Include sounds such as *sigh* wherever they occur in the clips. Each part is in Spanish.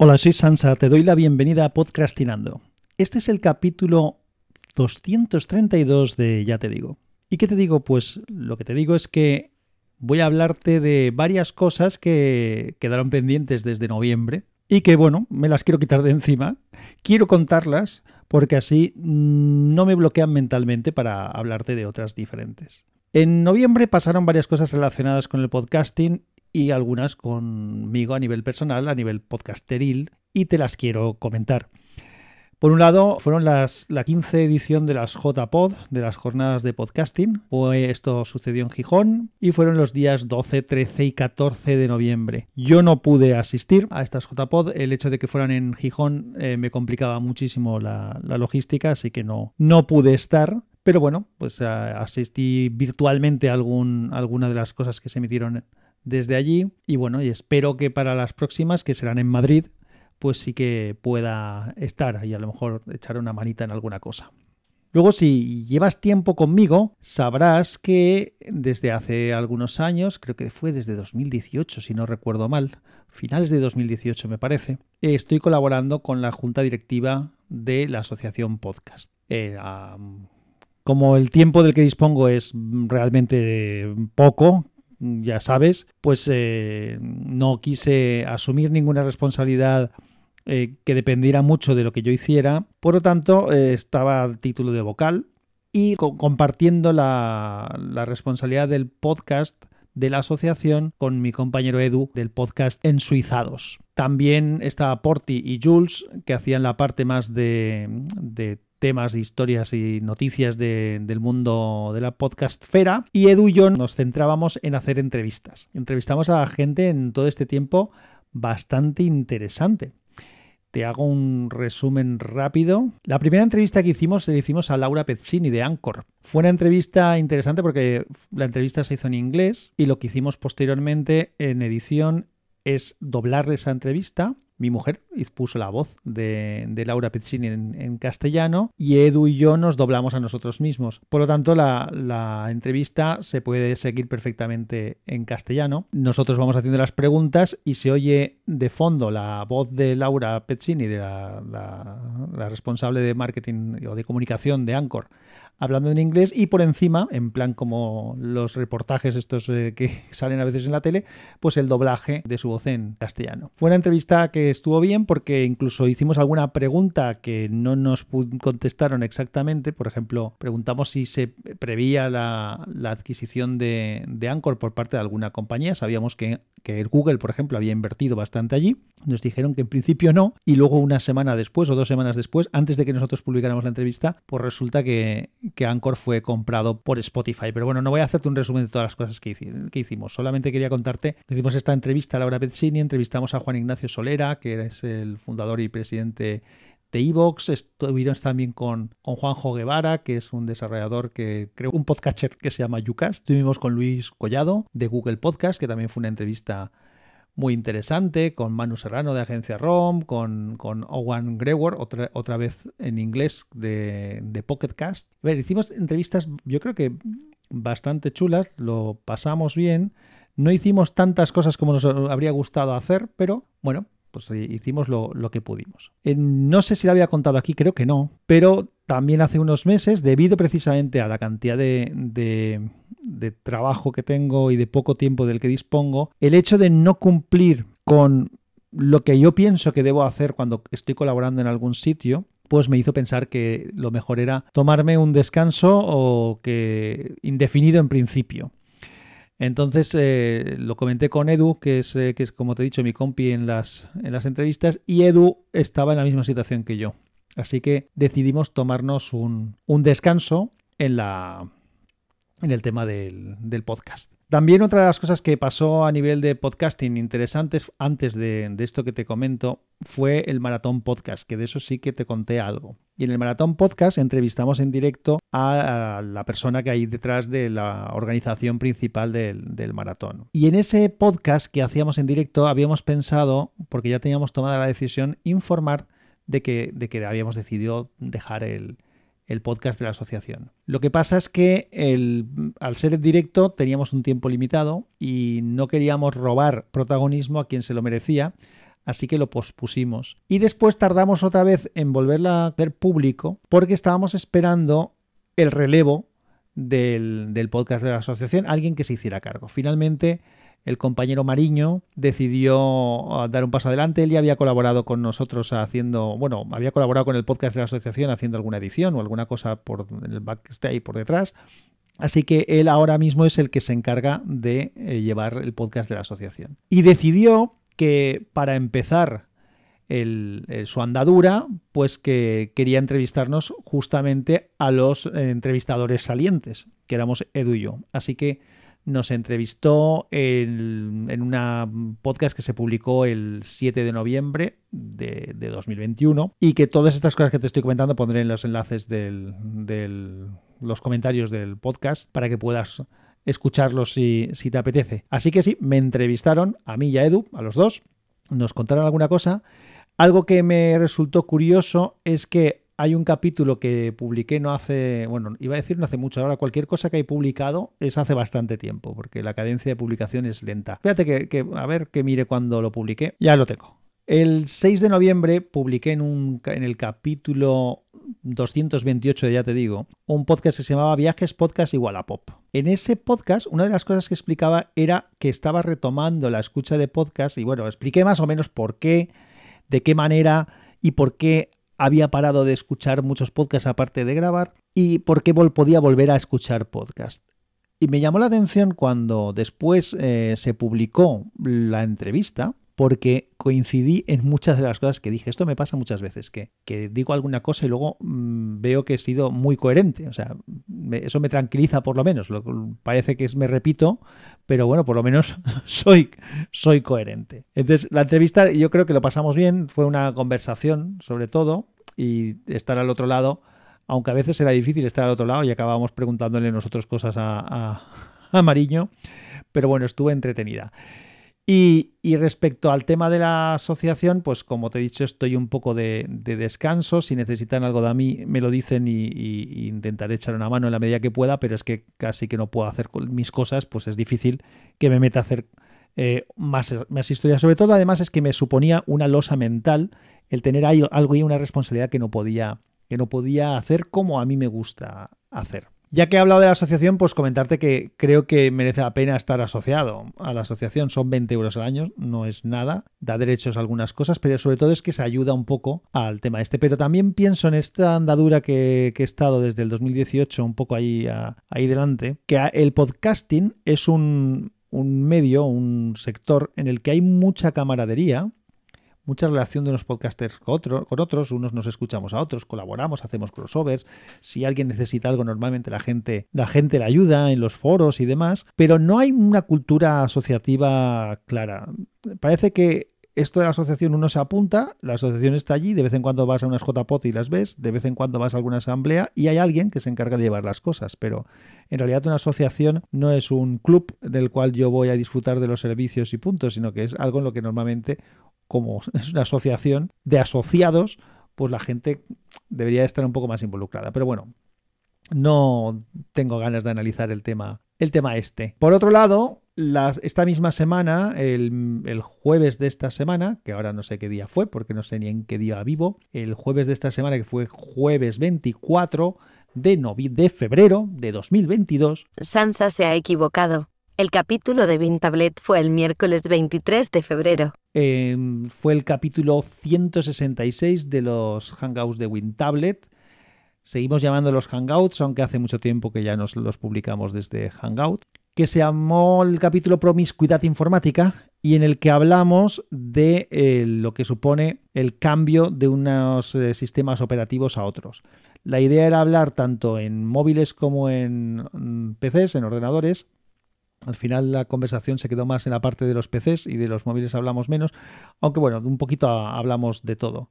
Hola, soy Sansa, te doy la bienvenida a Podcastinando. Este es el capítulo 232 de Ya te digo. ¿Y qué te digo? Pues lo que te digo es que voy a hablarte de varias cosas que quedaron pendientes desde noviembre y que, bueno, me las quiero quitar de encima. Quiero contarlas porque así no me bloquean mentalmente para hablarte de otras diferentes. En noviembre pasaron varias cosas relacionadas con el podcasting y algunas conmigo a nivel personal, a nivel podcasteril, y te las quiero comentar. Por un lado, fueron las, la 15 edición de las JPod, de las jornadas de podcasting. esto sucedió en Gijón y fueron los días 12, 13 y 14 de noviembre. Yo no pude asistir a estas JPod. El hecho de que fueran en Gijón eh, me complicaba muchísimo la, logística, así que no, no pude estar. Pero bueno, pues asistí virtualmente a algún, alguna de las cosas que se emitieron desde allí y bueno, y espero que para las próximas, que serán en Madrid, pues sí que pueda estar y a lo mejor echar una manita en alguna cosa. Luego, si llevas tiempo conmigo, sabrás que desde hace algunos años, creo que fue desde 2018, si no recuerdo mal, finales de 2018 me parece, estoy colaborando con la junta directiva de la asociación Podcast. Eh, como el tiempo del que dispongo es realmente poco, ya sabes, pues eh, no quise asumir ninguna responsabilidad eh, que dependiera mucho de lo que yo hiciera. Por lo tanto, eh, estaba a título de vocal y compartiendo la, la responsabilidad del podcast de la asociación con mi compañero Edu del podcast Ensuizados. También estaba Porti y Jules, que hacían la parte más de, de temas, historias y noticias del mundo de la podcastfera. Y Edu y yo nos centrábamos en hacer entrevistas. Entrevistamos a gente en todo este tiempo bastante interesante. Te hago un resumen rápido. La primera entrevista que hicimos le hicimos a Laura Pezzini de Anchor. Fue una entrevista interesante porque la entrevista se hizo en inglés y lo que hicimos posteriormente en edición es doblar esa entrevista mi mujer puso la voz de, Laura Pizzini en, castellano y Edu y yo nos doblamos a nosotros mismos. Por lo tanto, la, entrevista se puede seguir perfectamente en castellano. Nosotros vamos haciendo las preguntas y se oye de fondo la voz de Laura Pezzini, de la, la responsable de marketing o de comunicación de Anchor hablando en inglés y por encima, en plan como los reportajes estos eh, que *laughs* salen a veces en la tele, pues el doblaje de su voz en castellano. Fue una entrevista que estuvo bien porque incluso hicimos alguna pregunta que no nos contestaron exactamente. Por ejemplo, preguntamos si se preveía la, adquisición de, de, Anchor por parte de alguna compañía. Sabíamos que, que Google, por ejemplo, había invertido bastante allí. Nos dijeron que en principio no y luego una semana después o dos semanas después, antes de que nosotros publicáramos la entrevista, pues resulta que, que Anchor fue comprado por Spotify. Pero bueno, no voy a hacerte un resumen de todas las cosas que, hicimos. Solamente quería contarte, hicimos esta entrevista a Laura Pezzini, entrevistamos a Juan Ignacio Solera, que es el fundador y presidente de Evox, estuvimos también con, con Juanjo Guevara, que es un desarrollador que creó un podcatcher que se llama Yucas. Estuvimos con Luis Collado de Google Podcast, que también fue una entrevista muy interesante, con Manu Serrano de Agencia ROM, con, con Owen Grewar, otra, otra vez en inglés de, de Pocket Cast. A ver, hicimos entrevistas, yo creo que bastante chulas, lo pasamos bien. No hicimos tantas cosas como nos habría gustado hacer, pero bueno, pues hicimos lo, que pudimos. Eh, no sé si lo había contado aquí, creo que no, pero también hace unos meses, debido precisamente a la cantidad de, de trabajo que tengo y de poco tiempo del que dispongo, el hecho de no cumplir con lo que yo pienso que debo hacer cuando estoy colaborando en algún sitio, pues me hizo pensar que lo mejor era tomarme un descanso o que indefinido en principio. Entonces eh, lo comenté con Edu, que es, eh, que es como te he dicho mi compi en las, en las entrevistas, y Edu estaba en la misma situación que yo. Así que decidimos tomarnos un, un descanso en la, en el tema del, podcast. También otra de las cosas que pasó a nivel de podcasting interesantes antes de, esto que te comento fue el Maratón Podcast, que de eso sí que te conté algo. Y en el Maratón Podcast entrevistamos en directo a, la persona que hay detrás de la organización principal del, maratón. Y en ese podcast que hacíamos en directo habíamos pensado, porque ya teníamos tomada la decisión, informar de que, de que habíamos decidido dejar el, el podcast de la asociación. Lo que pasa es que al ser en directo teníamos un tiempo limitado y no queríamos robar protagonismo a quien se lo merecía. así que lo pospusimos. Y después tardamos otra vez en volverla a hacer público porque estábamos esperando el relevo del, del podcast de la asociación, alguien que se hiciera cargo. Finalmente el compañero Mariño decidió ah, dar un paso adelante. Él ya había colaborado con nosotros haciendo, bueno, había colaborado con el podcast de la asociación haciendo alguna edición o alguna cosa por el backstage por detrás. Así que él ahora mismo es el que se encarga de eh, llevar el podcast de la asociación. Y decidió que para empezar su andadura, pues que quería entrevistarnos justamente a los eh, entrevistadores salientes, que éramos Edu y yo. Así que nos entrevistó en, en una podcast que se publicó el 7 de noviembre de, 2021 y que todas estas cosas que te estoy comentando pondré en los enlaces de los comentarios del podcast para que puedas escucharlos si, si te apetece. Así que sí, me entrevistaron a mí y a Edu, a los dos, nos contaron alguna cosa. Algo que me resultó curioso es que hay un capítulo que publiqué no hace, bueno, iba a decir no hace mucho, ahora cualquier cosa que hay publicado es hace bastante tiempo, porque la cadencia de publicación es lenta. Fíjate que, a ver que mire cuando lo publiqué, ya lo tengo. El 6 de noviembre publiqué en, un, en el capítulo 228 de Ya Te Digo, un podcast que se llamaba Viajes Podcast igual a Pop. En ese podcast, una de las cosas que explicaba era que estaba retomando la escucha de podcast y bueno, expliqué más o menos por qué, de qué manera y por qué había parado de escuchar muchos podcasts aparte de grabar y por qué podía volver a escuchar podcast. Y me llamó la atención cuando después eh, se publicó la entrevista, porque coincidí en muchas de las cosas que dije. Esto me pasa muchas veces, que, digo alguna cosa y luego mm, veo que he sido muy coherente. O sea, eso me tranquiliza por lo menos. Lo, parece que me repito, pero bueno, por lo menos *laughs* soy, soy coherente. Entonces, la entrevista yo creo que lo pasamos bien. Fue una conversación, sobre todo, y estar al otro lado, aunque a veces era difícil estar al otro lado y acabábamos preguntándole nosotros cosas a, a *laughs* Mariño, pero bueno, estuve entretenida. Y, respecto al tema de la asociación, pues como te he dicho, estoy un poco de, descanso. Si necesitan algo de mí, me lo dicen y, intentaré echar una mano en la medida que pueda, pero es que casi que no puedo hacer mis cosas, pues es difícil que me meta a hacer eh, más, más historias. Sobre todo, además, es que me suponía una losa mental el tener ahí algo y una responsabilidad que no podía, que no podía hacer como a mí me gusta hacer. Ya que he hablado de la asociación, pues comentarte que creo que merece la pena estar asociado a la asociación. Son 20 euros al año, no es nada, da derechos a algunas cosas, pero sobre todo es que se ayuda un poco al tema este. Pero también pienso en esta andadura que, he estado desde el 2018, un poco ahí, ahí delante, que el podcasting es un, un medio, un sector en el que hay mucha camaradería, mucha relación de unos podcasters con, con otros, unos nos escuchamos a otros, colaboramos, hacemos crossovers, si alguien necesita algo normalmente la gente, la gente ayuda en los foros y demás, pero no hay una cultura asociativa clara. Parece que esto de la asociación uno se apunta, la asociación está allí, de vez en cuando vas a unas JPOT y las ves, de vez en cuando vas a alguna asamblea y hay alguien que se encarga de llevar las cosas, pero en realidad una asociación no es un club del cual yo voy a disfrutar de los servicios y puntos, sino que es algo en lo que normalmente como *laughs* es una asociación de asociados, pues la gente debería estar un poco más involucrada. Pero bueno, no tengo ganas de analizar el tema, el tema este. Por otro lado, esta misma semana, el, jueves de esta semana, que ahora no sé qué día fue, porque no sé ni en qué día vivo, el jueves de esta semana, que fue jueves 24 de, de febrero de 2022. Sansa se ha equivocado. El capítulo de Vintablet fue el miércoles 23 de febrero. Em, fue el capítulo 166 de los Hangouts de WinTablet. Seguimos llamando los Hangouts, aunque hace mucho tiempo que ya nos los publicamos desde Hangout, que se llamó el capítulo Promiscuidad Informática y en el que hablamos de eh, lo que supone el cambio de unos eh, sistemas operativos a otros. La idea era hablar tanto en móviles como en mm, PCs, en ordenadores, al final la conversación se quedó más en la parte de los PCs y de los móviles hablamos menos, aunque bueno, un poquito hablamos de todo.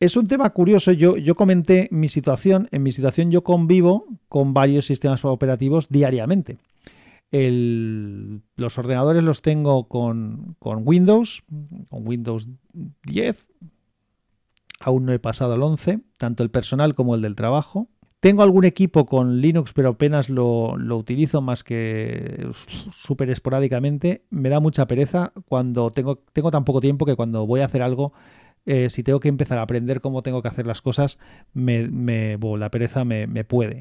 Es un tema curioso, yo, yo comenté mi situación, en mi situación yo convivo con varios sistemas operativos diariamente. los ordenadores los tengo con, con, Windows, con Windows 10, aún no he pasado al 11, tanto el personal como el del trabajo. Tengo algún equipo con Linux, pero apenas lo, utilizo más que súper esporádicamente. Me da mucha pereza cuando tengo, tengo tan poco tiempo que cuando voy a hacer algo, eh, si tengo que empezar a aprender cómo tengo que hacer las cosas, me, la pereza me, puede.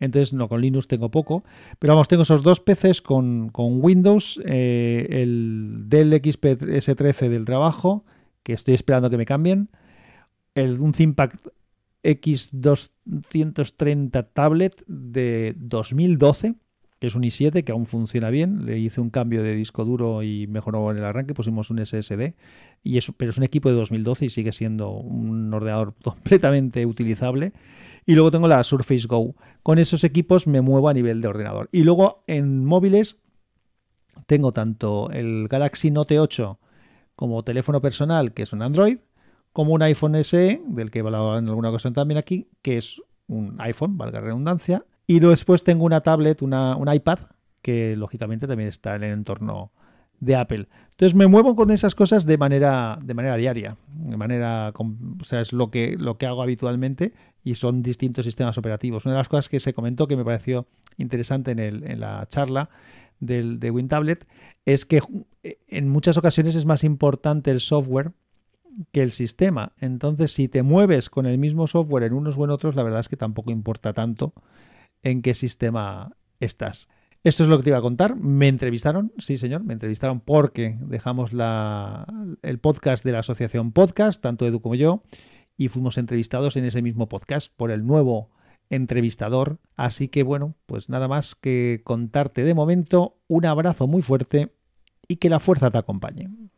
Entonces, no, con Linux tengo poco. Pero vamos, tengo esos dos PCs con, Windows, eh, el Dell XP S13 del trabajo, que estoy esperando que me cambien, el, un ThinkPad X230 tablet de 2012, que es un i7 que aún funciona bien. Le hice un cambio de disco duro y mejoró en el arranque, pusimos un SSD. Y eso, pero es un equipo de 2012 y sigue siendo un ordenador *laughs* completamente utilizable. Y luego tengo la Surface Go. Con esos equipos me muevo a nivel de ordenador. Y luego en móviles tengo tanto el Galaxy Note 8 como teléfono personal, que es un Android, como un iPhone SE, del que he hablado en alguna ocasión también aquí, que es un iPhone, valga la redundancia, y después tengo una tablet, una, un iPad, que lógicamente también está en el entorno de Apple. Entonces me muevo con esas cosas de manera, de manera diaria, de manera, o sea, es lo que, lo que hago habitualmente y son distintos sistemas operativos. Una de las cosas que se comentó que me pareció interesante en, el, en la charla del, de WinTablet es que en muchas ocasiones es más importante el software que el sistema. Entonces, si te mueves con el mismo software en unos o en otros, la verdad es que tampoco importa tanto en qué sistema estás. Esto es lo que te iba a contar. Me entrevistaron, sí señor, me entrevistaron porque dejamos el podcast de la asociación Podcast, tanto Edu como yo, y fuimos entrevistados en ese mismo podcast por el nuevo entrevistador. Así que bueno, pues nada más que contarte de momento. Un abrazo muy fuerte y que la fuerza te acompañe.